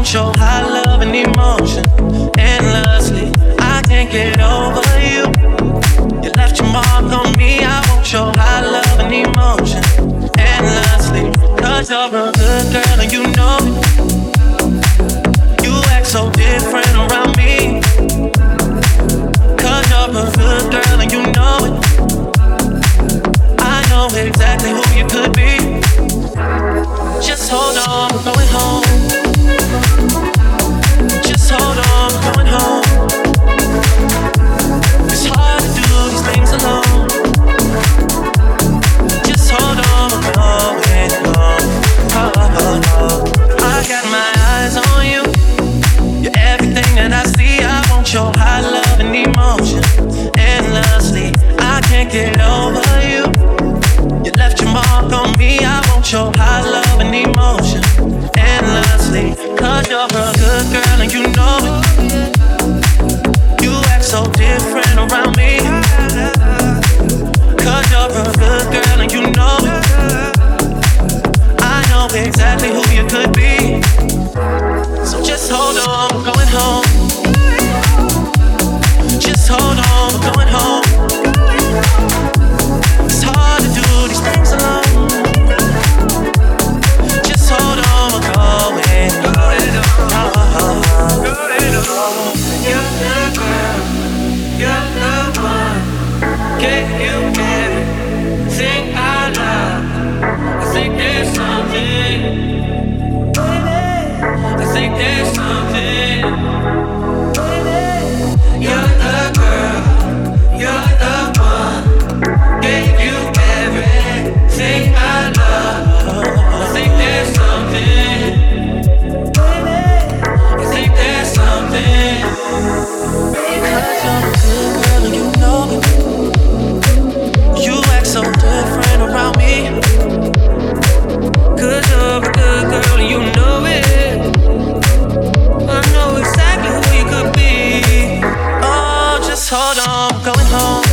won't show high love and emotion endlessly. I can't get over you. You left your mark on me. I won't show high love and emotion endlessly. Cause you're a good girl and you know it. You act so different around me. Cause you're a good girl and you know it. I know exactly who you could be. Just hold on, we're going home. I your high love and emotion endlessly. I can't get over you. You left your mark on me. I want your high love and emotion endlessly. Cause you're a good girl and you know it. You act so different around me. Cause you're a good girl and you know it. I know exactly who you could be. So just hold on, I'm going home. i think there's hold on, I'm going home.